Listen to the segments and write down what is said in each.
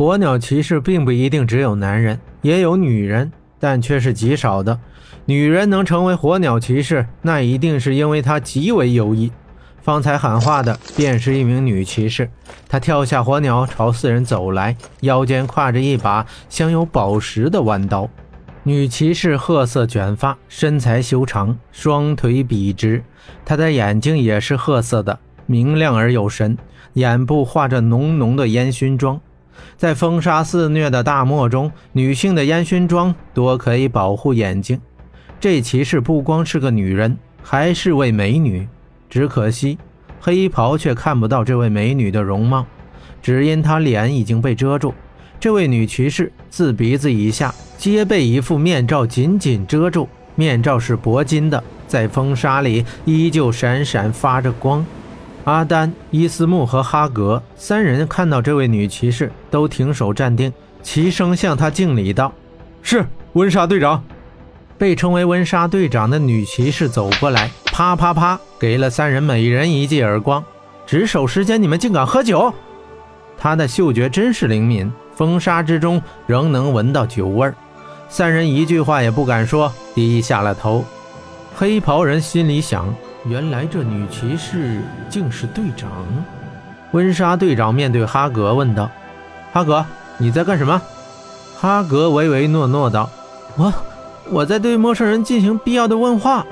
火鸟骑士并不一定只有男人，也有女人，但却是极少的。女人能成为火鸟骑士，那一定是因为她极为优异。方才喊话的便是一名女骑士，她跳下火鸟，朝四人走来，腰间挎着一把镶有宝石的弯刀。女骑士褐色卷发，身材修长，双腿笔直。她的眼睛也是褐色的，明亮而有神，眼部画着浓浓的烟熏妆。在风沙肆虐的大漠中，女性的烟熏妆多可以保护眼睛。这骑士不光是个女人，还是位美女。只可惜，黑袍却看不到这位美女的容貌，只因她脸已经被遮住。这位女骑士自鼻子以下皆被一副面罩紧紧遮住，面罩是铂金的，在风沙里依旧闪闪发着光。阿丹、伊斯木和哈格三人看到这位女骑士，都停手站定，齐声向她敬礼道：“是温莎队长。”被称为温莎队长的女骑士走过来，啪啪啪，给了三人每人一记耳光。值守时间，你们竟敢喝酒！她的嗅觉真是灵敏，风沙之中仍能闻到酒味儿。三人一句话也不敢说，低下了头。黑袍人心里想：原来这女骑士竟是队长。温莎队长面对哈格问道：“哈格，你在干什么？”哈格唯唯诺诺道：“我……”我在对陌生人进行必要的问话。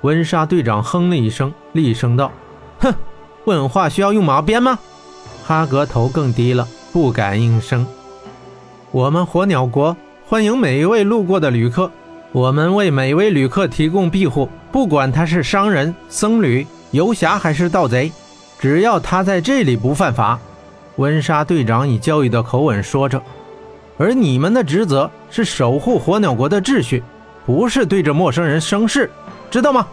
温莎队长哼了一声，厉声道：“哼，问话需要用马鞭吗？”哈格头更低了，不敢应声。我们火鸟国欢迎每一位路过的旅客，我们为每位旅客提供庇护，不管他是商人、僧侣、游侠还是盗贼，只要他在这里不犯法。温莎队长以教育的口吻说着。而你们的职责是守护火鸟国的秩序，不是对着陌生人生事，知道吗？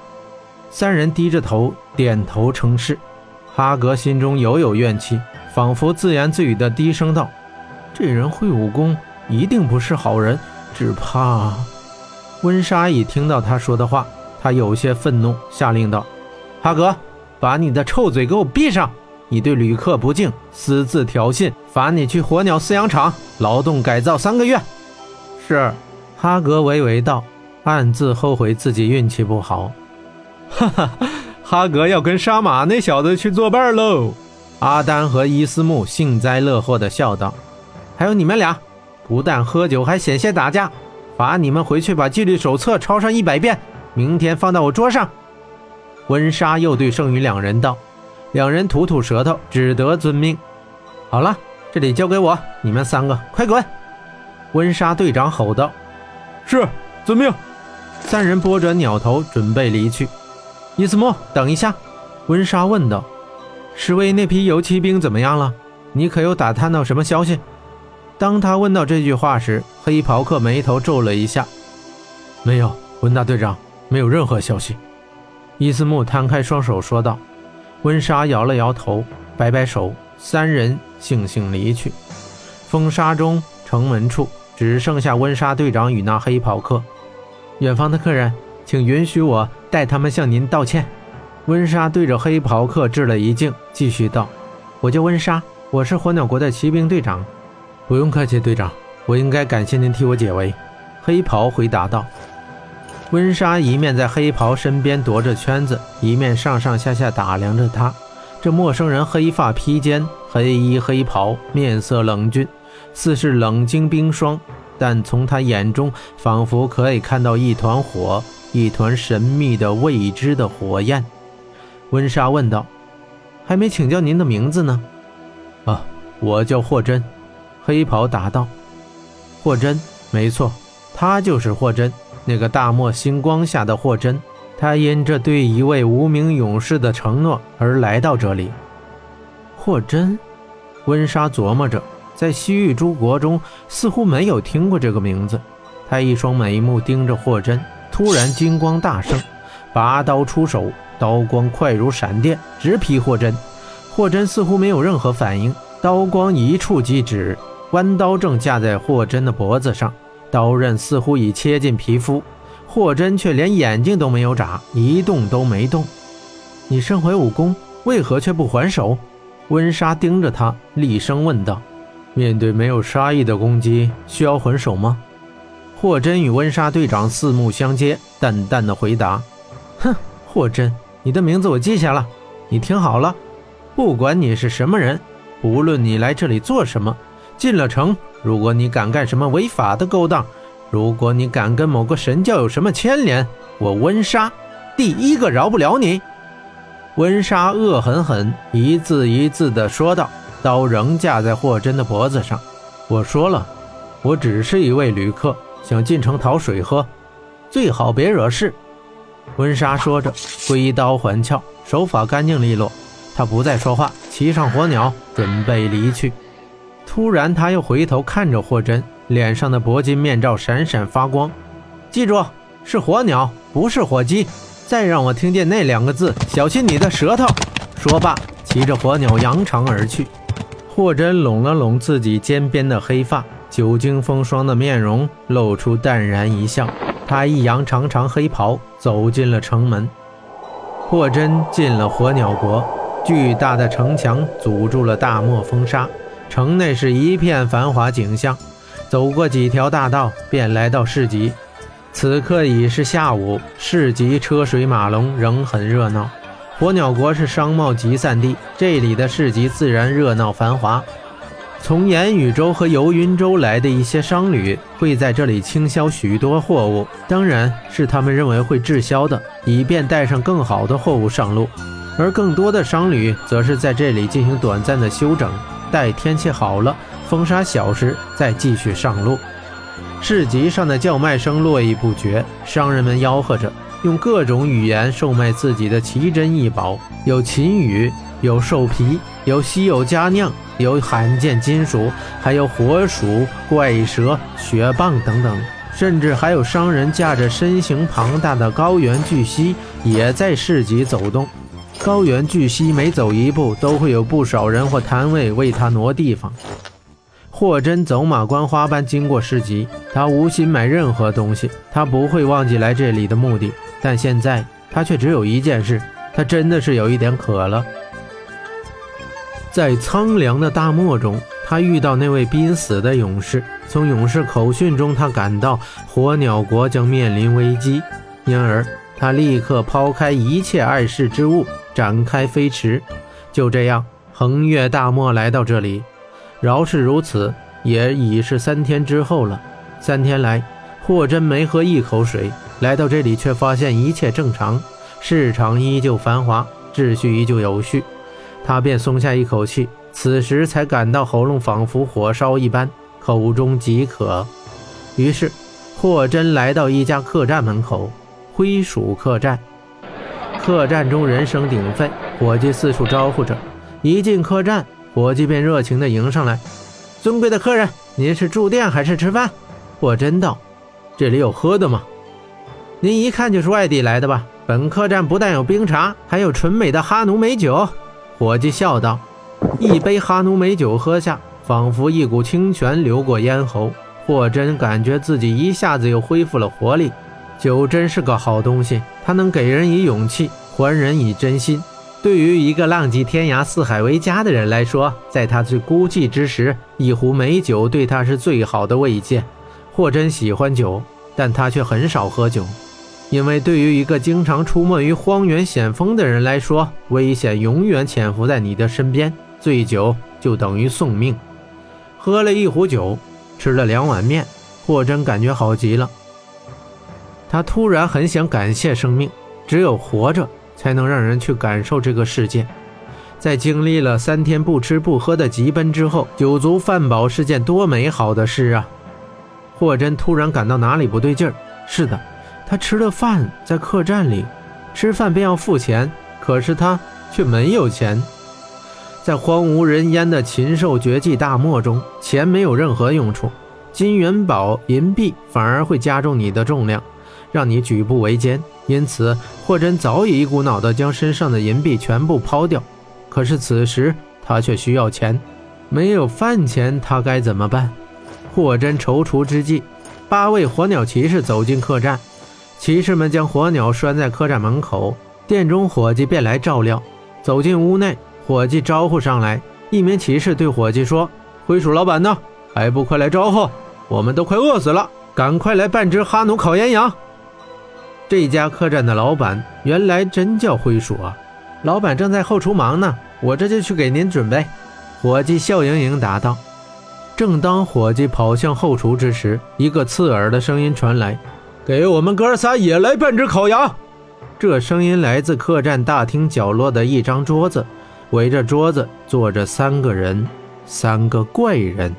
三人低着头点头称是。哈格心中犹有怨气，仿佛自言自语的低声道：“这人会武功，一定不是好人，只怕……”温莎已听到他说的话，他有些愤怒，下令道：“哈格，把你的臭嘴给我闭上！”你对旅客不敬，私自挑衅，罚你去火鸟饲养场劳动改造三个月。是，哈格微微道，暗自后悔自己运气不好。哈哈，哈格要跟杀马那小子去作伴喽。阿丹和伊斯木幸灾乐祸地笑道：“还有你们俩，不但喝酒，还险些打架，罚你们回去把纪律手册抄上一百遍，明天放到我桌上。”温莎又对剩余两人道。两人吐吐舌头，只得遵命。好了，这里交给我，你们三个快滚！温莎队长吼道：“是，遵命。”三人拨转鸟头，准备离去。伊斯莫，等一下！温莎问道：“侍卫那批游骑兵怎么样了？你可有打探到什么消息？”当他问到这句话时，黑袍客眉头皱了一下：“没有，温大队长，没有任何消息。”伊斯木摊开双手说道。温莎摇了摇头，摆摆手，三人悻悻离去。风沙中，城门处只剩下温莎队长与那黑袍客。远方的客人，请允许我代他们向您道歉。温莎对着黑袍客致了一敬，继续道：“我叫温莎，我是火鸟国的骑兵队长。”不用客气，队长，我应该感谢您替我解围。”黑袍回答道。温莎一面在黑袍身边踱着圈子，一面上上下下打量着他。这陌生人黑发披肩，黑衣黑袍，面色冷峻，似是冷晶冰霜。但从他眼中，仿佛可以看到一团火，一团神秘的未知的火焰。温莎问道：“还没请教您的名字呢。”“啊，我叫霍真。”黑袍答道。“霍真，没错，他就是霍真。”那个大漠星光下的霍真，他因着对一位无名勇士的承诺而来到这里。霍真，温莎琢磨着，在西域诸国中似乎没有听过这个名字。他一双美目盯着霍真，突然金光大盛，拔刀出手，刀光快如闪电，直劈霍真。霍真似乎没有任何反应，刀光一触即止，弯刀正架在霍真的脖子上。刀刃似乎已切进皮肤，霍真却连眼睛都没有眨，一动都没动。你身怀武功，为何却不还手？温莎盯着他，厉声问道。面对没有杀意的攻击，需要还手吗？霍真与温莎队长四目相接，淡淡的回答：“哼，霍真，你的名字我记下了。你听好了，不管你是什么人，无论你来这里做什么，进了城，如果你敢干什么违法的勾当，如果你敢跟某个神教有什么牵连，我温莎第一个饶不了你。”温莎恶狠狠一字一字地说道。刀仍架在霍真的脖子上。我说了，我只是一位旅客，想进城讨水喝，最好别惹事。温莎说着，挥刀还鞘，手法干净利落。他不再说话，骑上火鸟，准备离去。突然，他又回头看着霍真，脸上的铂金面罩闪闪发光。记住，是火鸟，不是火鸡。再让我听见那两个字，小心你的舌头！说罢，骑着火鸟扬长而去。霍真拢了拢自己肩边的黑发，久经风霜的面容露出淡然一笑。他一扬长长黑袍，走进了城门。霍真进了火鸟国，巨大的城墙阻住了大漠风沙，城内是一片繁华景象。走过几条大道，便来到市集。此刻已是下午，市集车水马龙，仍很热闹。火鸟国是商贸集散地，这里的市集自然热闹繁华。从言语州和游云州来的一些商旅会在这里倾销许多货物，当然是他们认为会滞销的，以便带上更好的货物上路。而更多的商旅则是在这里进行短暂的休整，待天气好了，风沙小时再继续上路。市集上的叫卖声络绎不绝，商人们吆喝着。用各种语言售卖自己的奇珍异宝，有秦羽，有兽皮，有稀有佳酿，有罕见金属，还有火鼠、怪蛇、雪棒等等，甚至还有商人驾着身形庞大的高原巨蜥也在市集走动。高原巨蜥每走一步，都会有不少人或摊位为他挪地方。霍真走马观花般经过市集，他无心买任何东西，他不会忘记来这里的目的。但现在他却只有一件事，他真的是有一点渴了。在苍凉的大漠中，他遇到那位濒死的勇士。从勇士口讯中，他感到火鸟国将面临危机，因而他立刻抛开一切碍事之物，展开飞驰，就这样横越大漠来到这里。饶是如此，也已是三天之后了。三天来，霍真没喝一口水。来到这里，却发现一切正常，市场依旧繁华，秩序依旧有序，他便松下一口气。此时才感到喉咙仿佛火烧一般，口中极渴。于是，霍真来到一家客栈门口，灰鼠客栈。客栈中人声鼎沸，伙计四处招呼着。一进客栈，伙计便热情地迎上来：“尊贵的客人，您是住店还是吃饭？”霍真道：“这里有喝的吗？”您一看就是外地来的吧？本客栈不但有冰茶，还有纯美的哈奴美酒。伙计笑道。一杯哈奴美酒喝下，仿佛一股清泉流过咽喉。霍真感觉自己一下子又恢复了活力。酒真是个好东西，它能给人以勇气，还人以真心。对于一个浪迹天涯、四海为家的人来说，在他最孤寂之时，一壶美酒对他是最好的慰藉。霍真喜欢酒，但他却很少喝酒。因为对于一个经常出没于荒原险峰的人来说，危险永远潜伏在你的身边。醉酒就等于送命。喝了一壶酒，吃了两碗面，霍真感觉好极了。他突然很想感谢生命，只有活着才能让人去感受这个世界。在经历了三天不吃不喝的疾奔之后，酒足饭饱是件多美好的事啊！霍真突然感到哪里不对劲儿。是的。他吃了饭，在客栈里吃饭便要付钱，可是他却没有钱。在荒无人烟的禽兽绝迹大漠中，钱没有任何用处，金元宝、银币反而会加重你的重量，让你举步维艰。因此，霍真早已一股脑地将身上的银币全部抛掉。可是此时他却需要钱，没有饭钱，他该怎么办？霍真踌躇之际，八位火鸟骑士走进客栈。骑士们将火鸟拴在客栈门口，店中伙计便来照料。走进屋内，伙计招呼上来。一名骑士对伙计说：“灰鼠老板呢？还不快来招呼！我们都快饿死了，赶快来半只哈努烤岩羊。这家客栈的老板原来真叫灰鼠啊！老板正在后厨忙呢，我这就去给您准备。伙计笑盈盈答道。正当伙计跑向后厨之时，一个刺耳的声音传来：“给我们哥仨也来半只烤羊。”这声音来自客栈大厅角落的一张桌子，围着桌子坐着三个人，三个怪人。